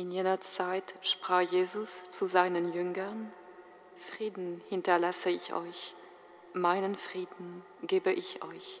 In jener Zeit sprach Jesus zu seinen Jüngern, Frieden hinterlasse ich euch, meinen Frieden gebe ich euch.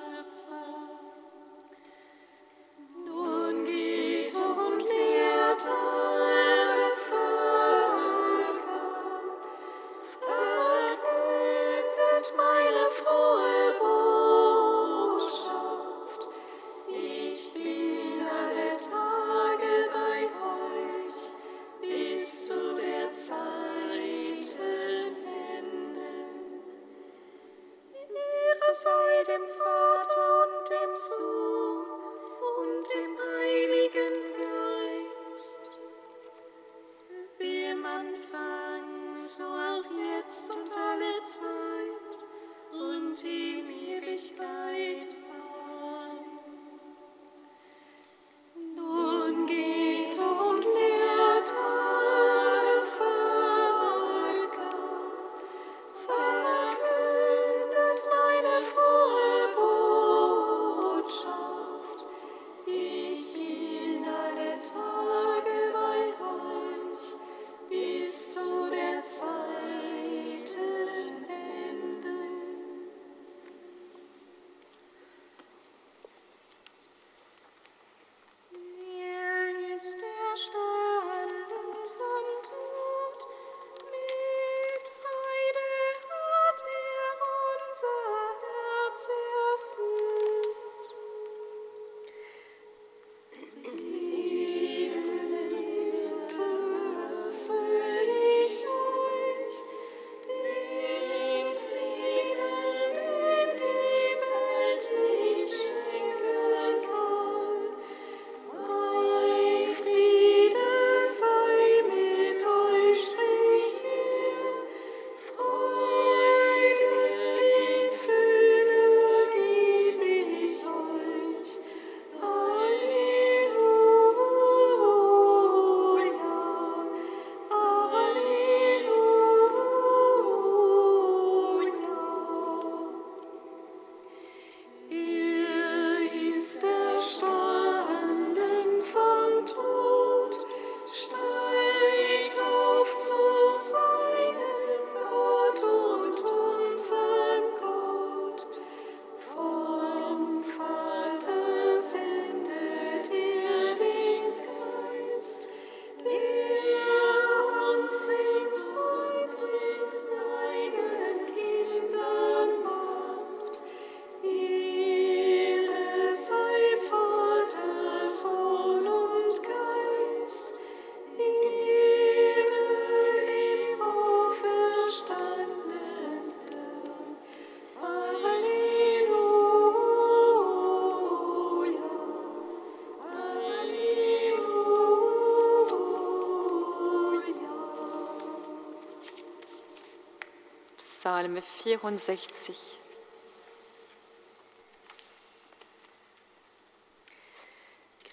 Psalm 64.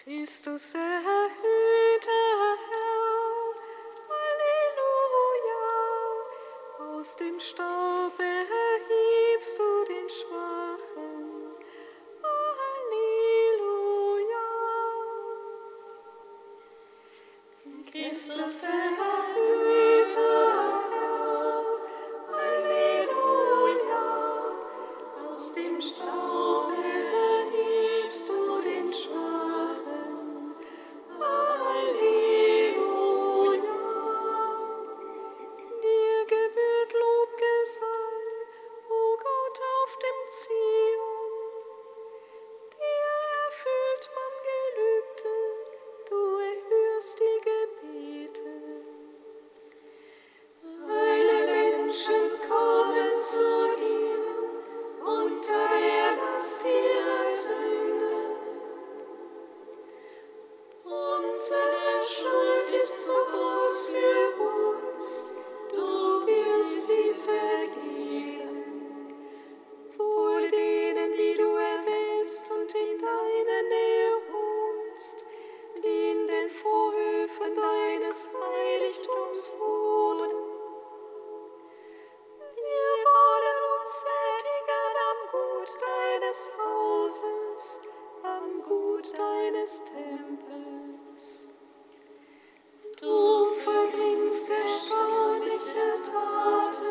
Christus erhöhte Gottes am Gut deines Tempels. Du verbringst erstaunliche Taten,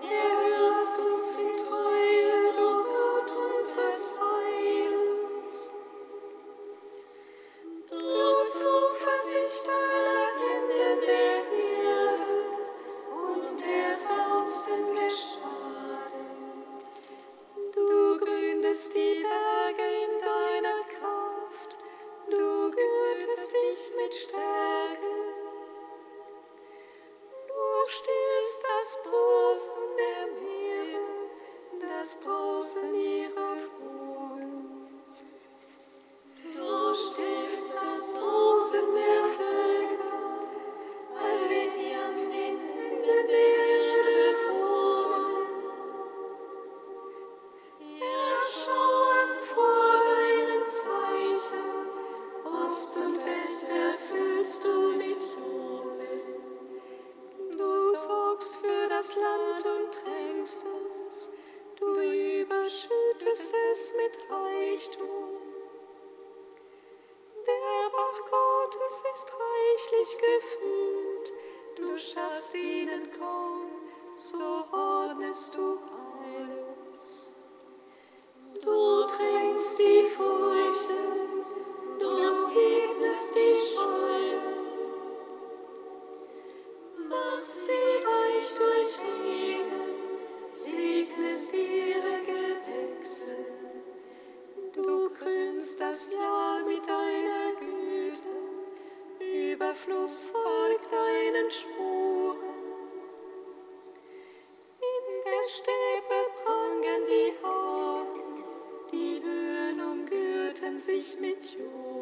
erhörst uns in Treue, du Gott unseres Heils. Du Zuversicht aller Enden der gefühlt. sich mit Jod.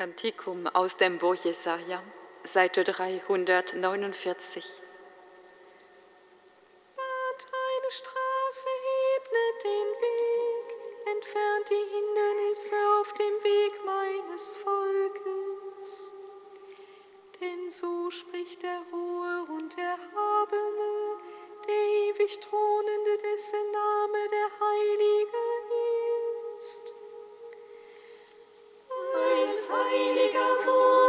Kantikum aus dem Buch Jesaja, Seite 349. Bahnt eine Straße, ebnet den Weg, entfernt die Hindernisse auf dem Weg meines Volkes. Denn so spricht der Ruhe und Erhabene, der ewig Thronende, dessen Name der Heilige heiliger Wort.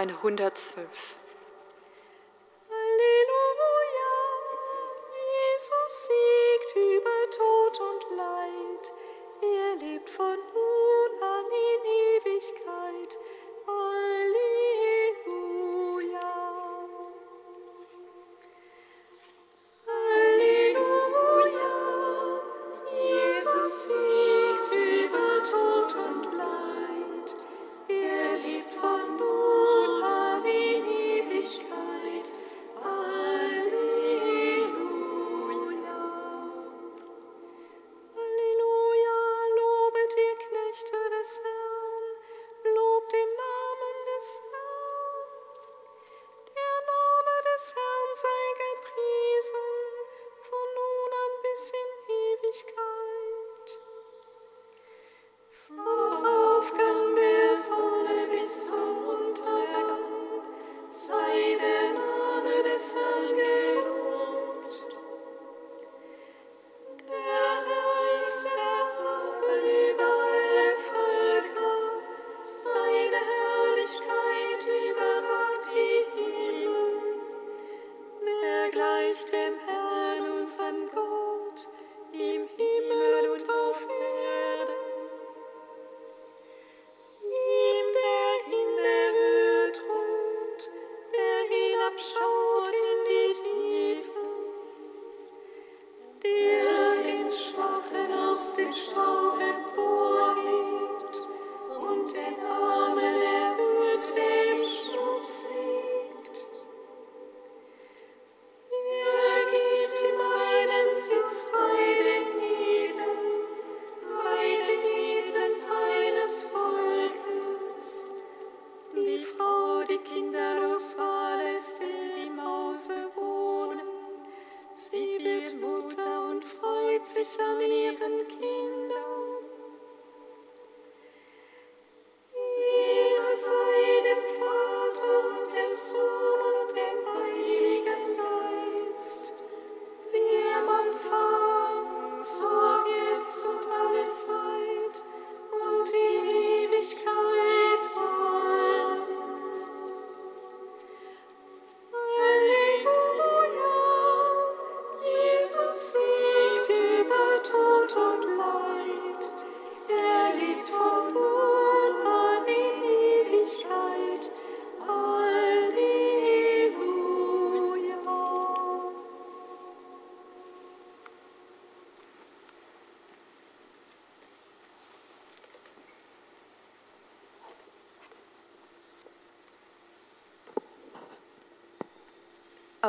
Psalm 112. I wish him hell.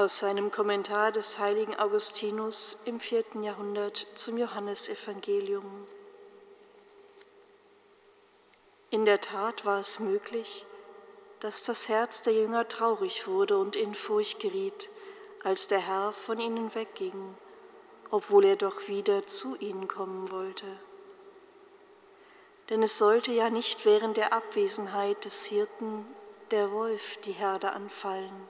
Aus seinem Kommentar des heiligen Augustinus im vierten Jahrhundert zum Johannesevangelium. In der Tat war es möglich, dass das Herz der Jünger traurig wurde und in Furcht geriet, als der Herr von ihnen wegging, obwohl er doch wieder zu ihnen kommen wollte. Denn es sollte ja nicht während der Abwesenheit des Hirten der Wolf die Herde anfallen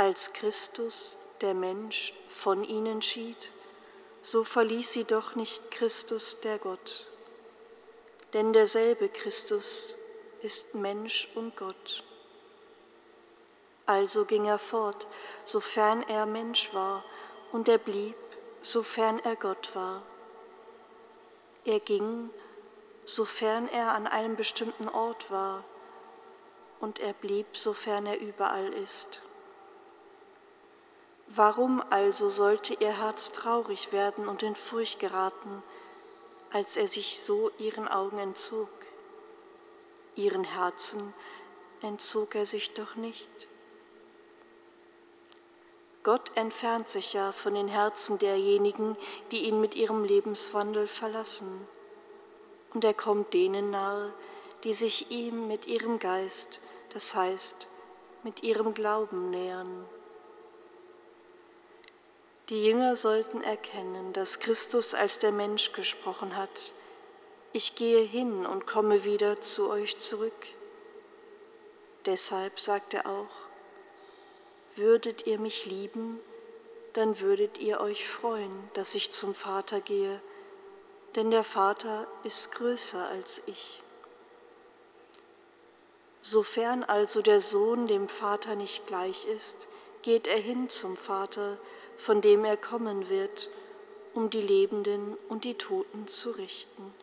als Christus, der Mensch, von ihnen schied, so verließ sie doch nicht Christus, der Gott. Denn derselbe Christus ist Mensch und Gott. Also ging er fort, sofern er Mensch war, und er blieb, sofern er Gott war. Er ging, sofern er an einem bestimmten Ort war, und er blieb, sofern er überall ist. Warum also sollte ihr Herz traurig werden und in Furcht geraten, als er sich so ihren Augen entzog? Ihren Herzen entzog er sich doch nicht. Gott entfernt sich ja von den Herzen derjenigen, die ihn mit ihrem Lebenswandel verlassen. Und er kommt denen nahe, die sich ihm mit ihrem Geist, das heißt mit ihrem Glauben nähern. Die Jünger sollten erkennen, dass Christus als der Mensch gesprochen hat. Ich gehe hin und komme wieder zu euch zurück. Deshalb sagt er auch, würdet ihr mich lieben, dann würdet ihr euch freuen, dass ich zum Vater gehe, denn der Vater ist größer als ich. Sofern also der Sohn dem Vater nicht gleich ist, geht er hin zum Vater, von dem er kommen wird, um die Lebenden und die Toten zu richten.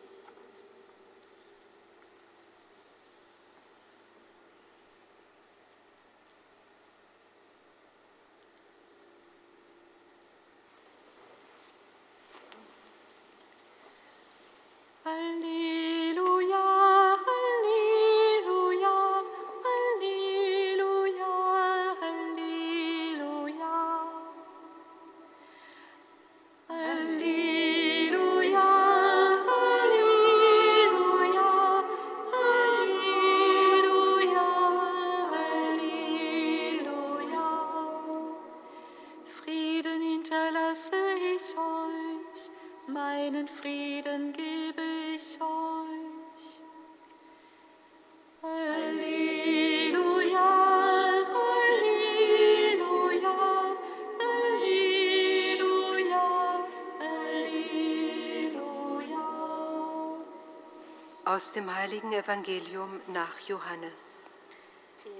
Aus dem heiligen Evangelium nach Johannes.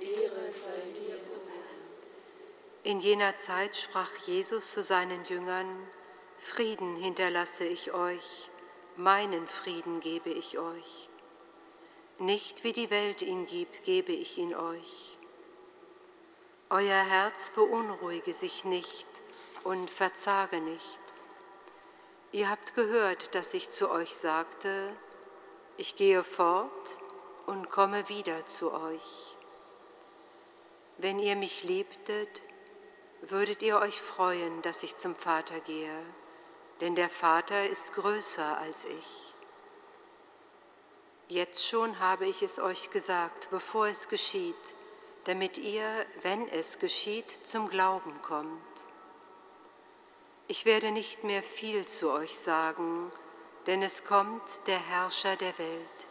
Ehre sei dir, In jener Zeit sprach Jesus zu seinen Jüngern, Frieden hinterlasse ich euch, meinen Frieden gebe ich euch. Nicht wie die Welt ihn gibt, gebe ich ihn euch. Euer Herz beunruhige sich nicht und verzage nicht. Ihr habt gehört, dass ich zu euch sagte, ich gehe fort und komme wieder zu euch. Wenn ihr mich liebtet, würdet ihr euch freuen, dass ich zum Vater gehe, denn der Vater ist größer als ich. Jetzt schon habe ich es euch gesagt, bevor es geschieht, damit ihr, wenn es geschieht, zum Glauben kommt. Ich werde nicht mehr viel zu euch sagen, denn es kommt der Herrscher der Welt.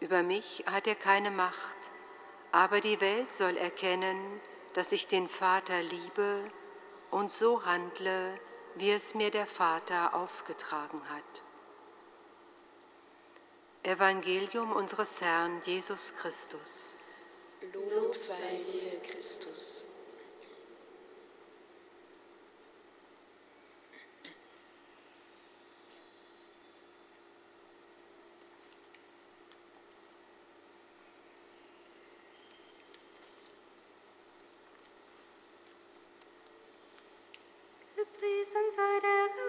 Über mich hat er keine Macht, aber die Welt soll erkennen, dass ich den Vater liebe und so handle, wie es mir der Vater aufgetragen hat. Evangelium unseres Herrn Jesus Christus. Lob sei dir, Christus. Inside sansara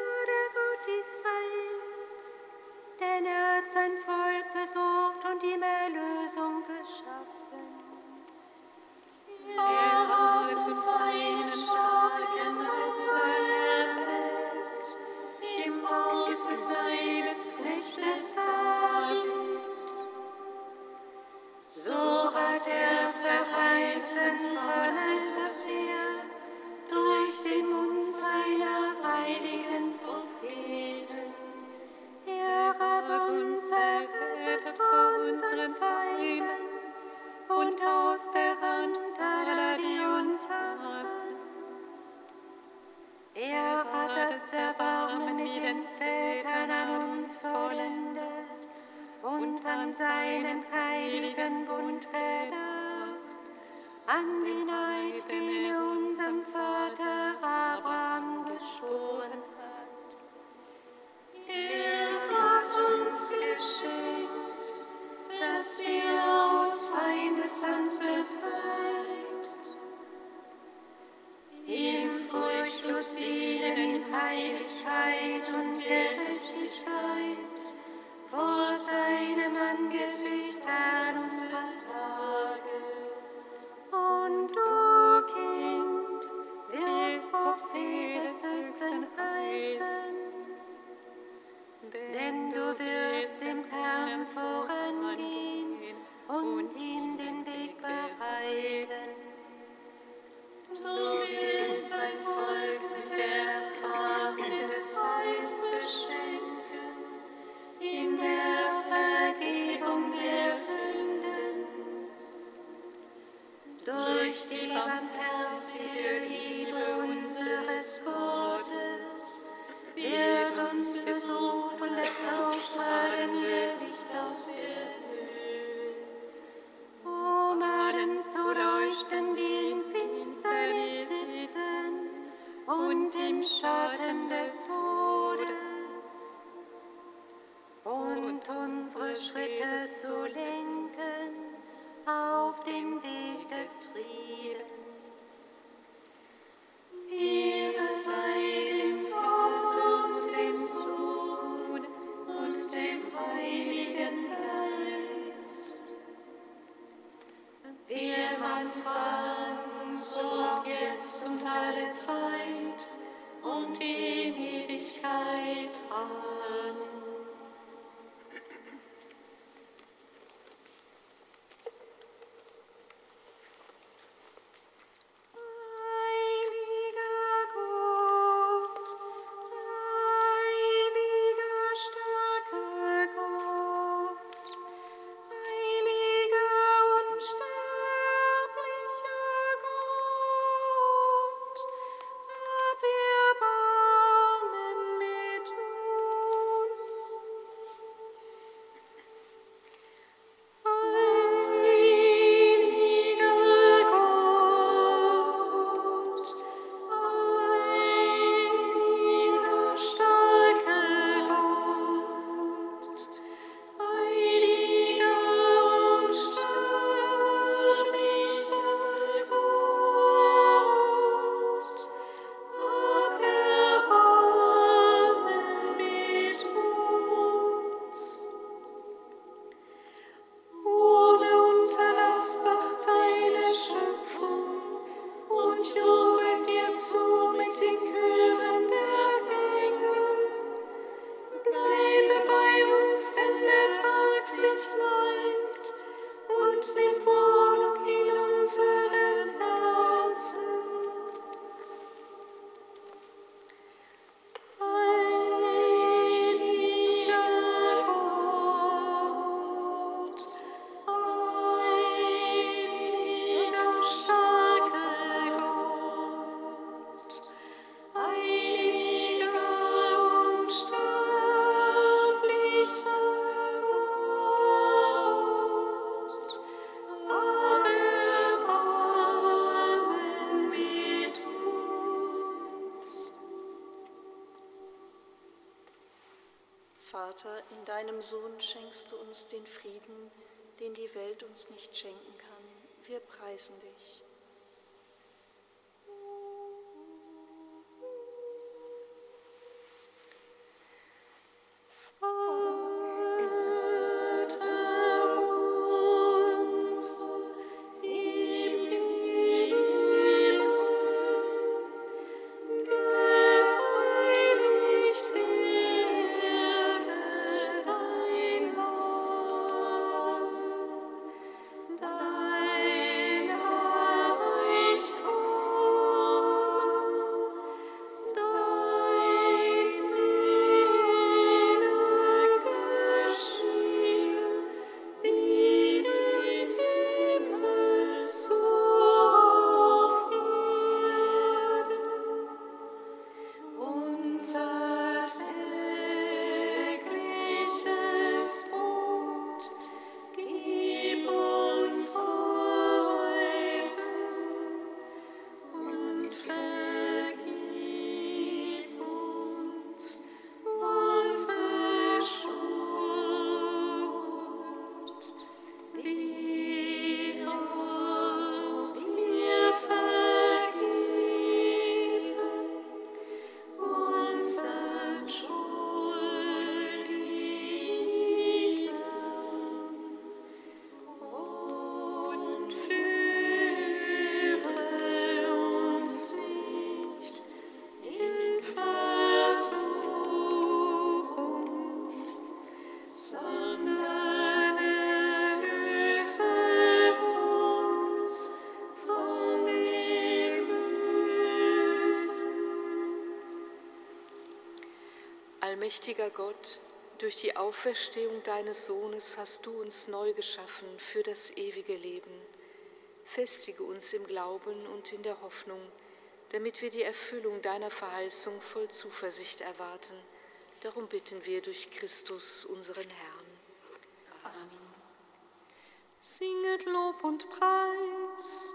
schenkst du uns den Frieden, den die Welt uns nicht schenken kann. Wir preisen dich. Allmächtiger Gott, durch die Auferstehung deines Sohnes hast du uns neu geschaffen für das ewige Leben. Festige uns im Glauben und in der Hoffnung, damit wir die Erfüllung deiner Verheißung voll Zuversicht erwarten. Darum bitten wir durch Christus, unseren Herrn. Amen. Singet Lob und Preis.